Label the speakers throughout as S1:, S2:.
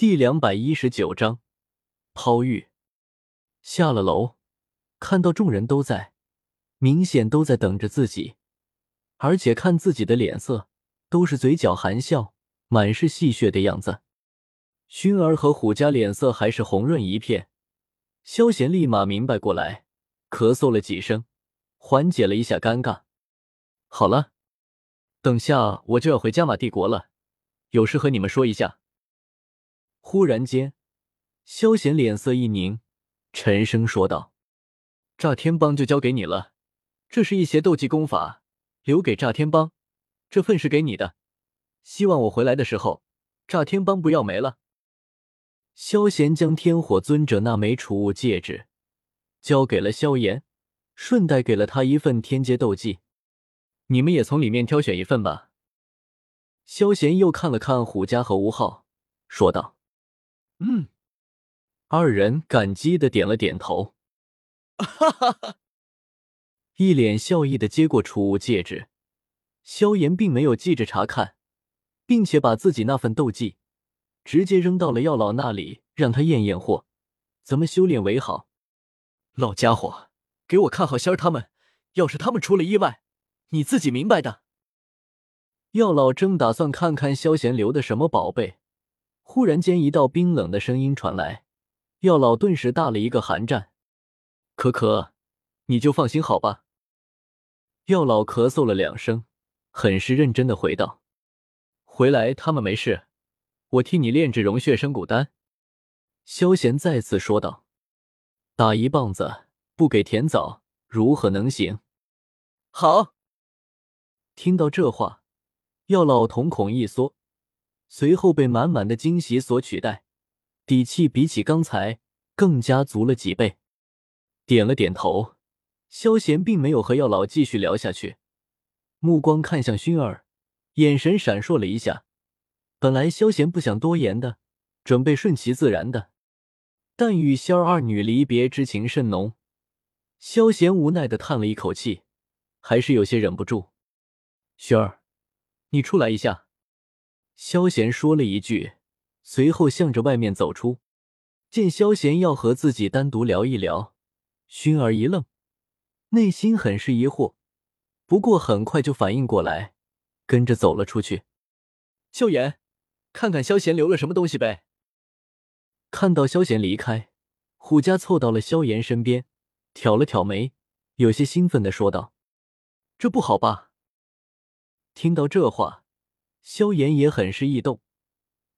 S1: 第两百一十九章抛玉。下了楼，看到众人都在，明显都在等着自己，而且看自己的脸色，都是嘴角含笑，满是戏谑的样子。薰儿和虎家脸色还是红润一片，萧贤立马明白过来，咳嗽了几声，缓解了一下尴尬。好了，等下我就要回加玛帝国了，有事和你们说一下。忽然间，萧贤脸色一凝，沉声说道：“炸天帮就交给你了，这是一些斗技功法，留给炸天帮，这份是给你的。希望我回来的时候，炸天帮不要没了。”萧贤将天火尊者那枚储物戒指交给了萧炎，顺带给了他一份天阶斗技：“你们也从里面挑选一份吧。”萧贤又看了看虎家和吴昊，说道。嗯，二人感激的点了点头，哈哈哈，一脸笑意的接过储物戒指。萧炎并没有记着查看，并且把自己那份斗技直接扔到了药老那里，让他验验货，怎么修炼为好。老家伙，给我看好仙儿他们，要是他们出了意外，你自己明白的。药老正打算看看萧炎留的什么宝贝。忽然间，一道冰冷的声音传来，药老顿时打了一个寒战。可可，你就放心好吧。药老咳嗽了两声，很是认真的回道：“回来他们没事，我替你炼制融血生骨丹。”萧贤再次说道：“打一棒子不给甜枣，如何能行？”好。听到这话，药老瞳孔一缩。随后被满满的惊喜所取代，底气比起刚才更加足了几倍。点了点头，萧贤并没有和药老继续聊下去，目光看向薰儿，眼神闪烁了一下。本来萧贤不想多言的，准备顺其自然的，但与仙儿二女离别之情甚浓，萧贤无奈的叹了一口气，还是有些忍不住：“薰儿，你出来一下。”萧贤说了一句，随后向着外面走出。见萧贤要和自己单独聊一聊，薰儿一愣，内心很是疑惑，不过很快就反应过来，跟着走了出去。萧炎，看看萧贤留了什么东西呗。看到萧贤离开，虎家凑到了萧炎身边，挑了挑眉，有些兴奋的说道：“这不好吧？”听到这话。萧炎也很是异动，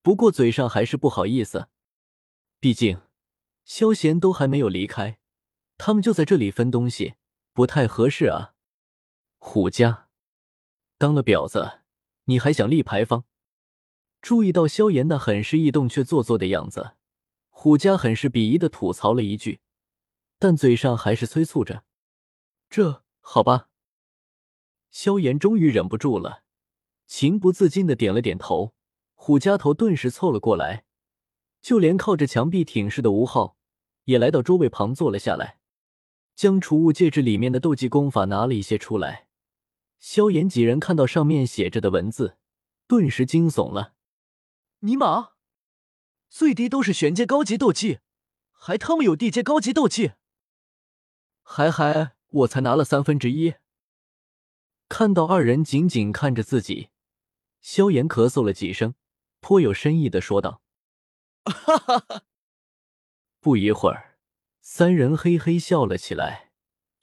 S1: 不过嘴上还是不好意思。毕竟萧贤都还没有离开，他们就在这里分东西，不太合适啊。虎家当了婊子，你还想立牌坊？注意到萧炎那很是异动却做作的样子，虎家很是鄙夷的吐槽了一句，但嘴上还是催促着：“这好吧。”萧炎终于忍不住了。情不自禁的点了点头，虎家头顿时凑了过来，就连靠着墙壁挺尸的吴昊也来到桌位旁坐了下来，将储物戒指里面的斗技功法拿了一些出来。萧炎几人看到上面写着的文字，顿时惊悚了：“尼玛，最低都是玄阶高级斗技，还他妈有地阶高级斗技！还还，我才拿了三分之一。”看到二人紧紧看着自己。萧炎咳嗽了几声，颇有深意的说道：“哈哈哈！”不一会儿，三人嘿嘿笑了起来，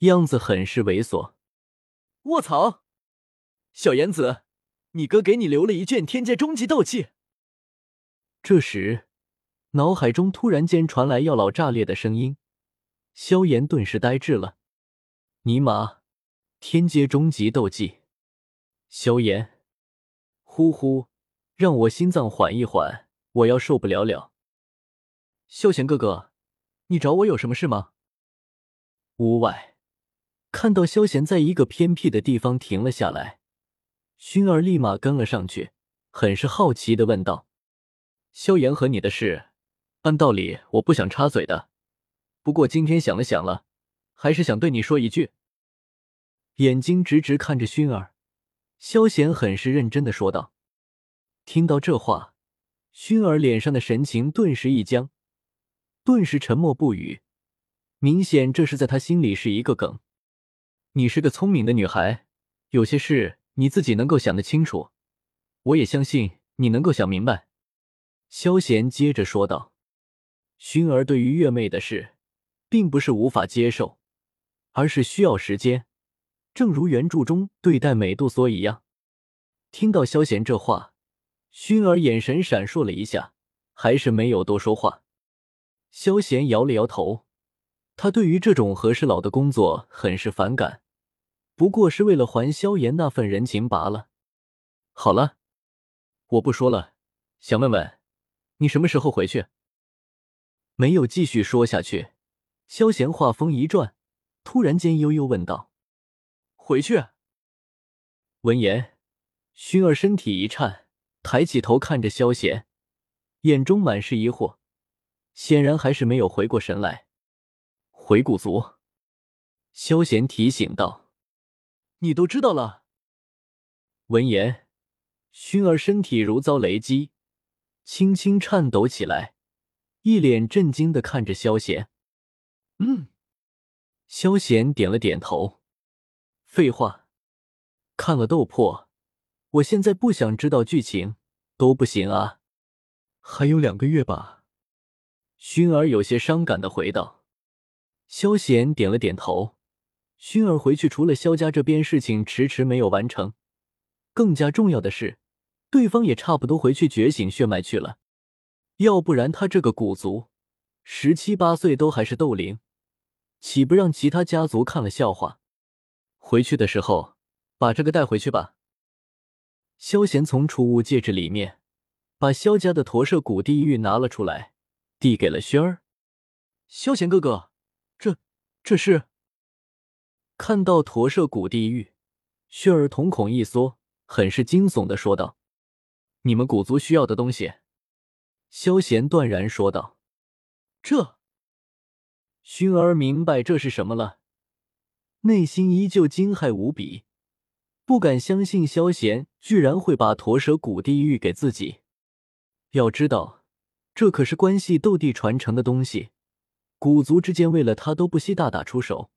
S1: 样子很是猥琐。卧槽！小炎子，你哥给你留了一卷天阶终极斗技。这时，脑海中突然间传来药老炸裂的声音，萧炎顿时呆滞了。尼玛，天阶终极斗技！萧炎。呼呼，让我心脏缓一缓，我要受不了了。萧贤哥哥，你找我有什么事吗？屋外，看到萧贤在一个偏僻的地方停了下来，薰儿立马跟了上去，很是好奇的问道：“萧炎和你的事，按道理我不想插嘴的，不过今天想了想了，还是想对你说一句。”眼睛直直看着薰儿。萧贤很是认真的说道：“听到这话，薰儿脸上的神情顿时一僵，顿时沉默不语。明显这是在他心里是一个梗。你是个聪明的女孩，有些事你自己能够想得清楚，我也相信你能够想明白。萧贤接着说道：“薰儿对于月妹的事，并不是无法接受，而是需要时间，正如原著中对待美杜莎一样。”听到萧贤这话，薰儿眼神闪烁了一下，还是没有多说话。萧贤摇了摇头。他对于这种和事佬的工作很是反感，不过是为了还萧炎那份人情罢了。好了，我不说了，想问问你什么时候回去？没有继续说下去，萧炎话锋一转，突然间悠悠问道：“回去？”闻言，熏儿身体一颤，抬起头看着萧炎，眼中满是疑惑，显然还是没有回过神来。回古族，萧贤提醒道：“你都知道了。”闻言，熏儿身体如遭雷击，轻轻颤抖起来，一脸震惊的看着萧贤。“嗯。”萧贤点了点头。“废话，看了斗破，我现在不想知道剧情都不行啊。”“还有两个月吧。”薰儿有些伤感的回道。萧贤点了点头。薰儿回去，除了萧家这边事情迟迟没有完成，更加重要的是，对方也差不多回去觉醒血脉去了。要不然他这个古族，十七八岁都还是斗灵，岂不让其他家族看了笑话？回去的时候把这个带回去吧。萧贤从储物戒指里面把萧家的驼舍古地狱拿了出来，递给了薰儿。萧贤哥哥。这这是看到驼舍古地狱，薰儿瞳孔一缩，很是惊悚的说道：“你们古族需要的东西。”萧贤断然说道：“这。”薰儿明白这是什么了，内心依旧惊骇无比，不敢相信萧贤居然会把驼舍古地狱给自己。要知道，这可是关系斗帝传承的东西。古族之间为了他都不惜大打出手，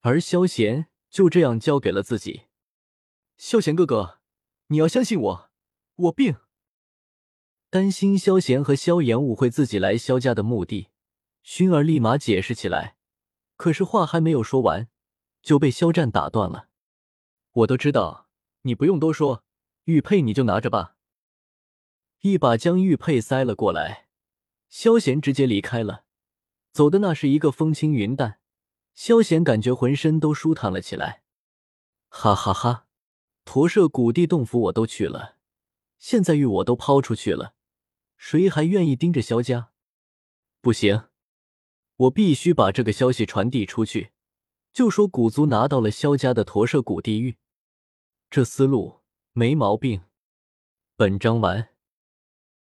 S1: 而萧贤就这样交给了自己。萧贤哥哥，你要相信我，我病。担心萧贤和萧炎误会自己来萧家的目的，薰儿立马解释起来。可是话还没有说完，就被肖战打断了。我都知道，你不用多说，玉佩你就拿着吧。一把将玉佩塞了过来，萧贤直接离开了。走的那是一个风轻云淡，萧贤感觉浑身都舒坦了起来。哈哈哈，驼舍古地洞府我都去了，现在玉我都抛出去了，谁还愿意盯着萧家？不行，我必须把这个消息传递出去，就说古族拿到了萧家的驼舍古地狱。这思路没毛病。本章完。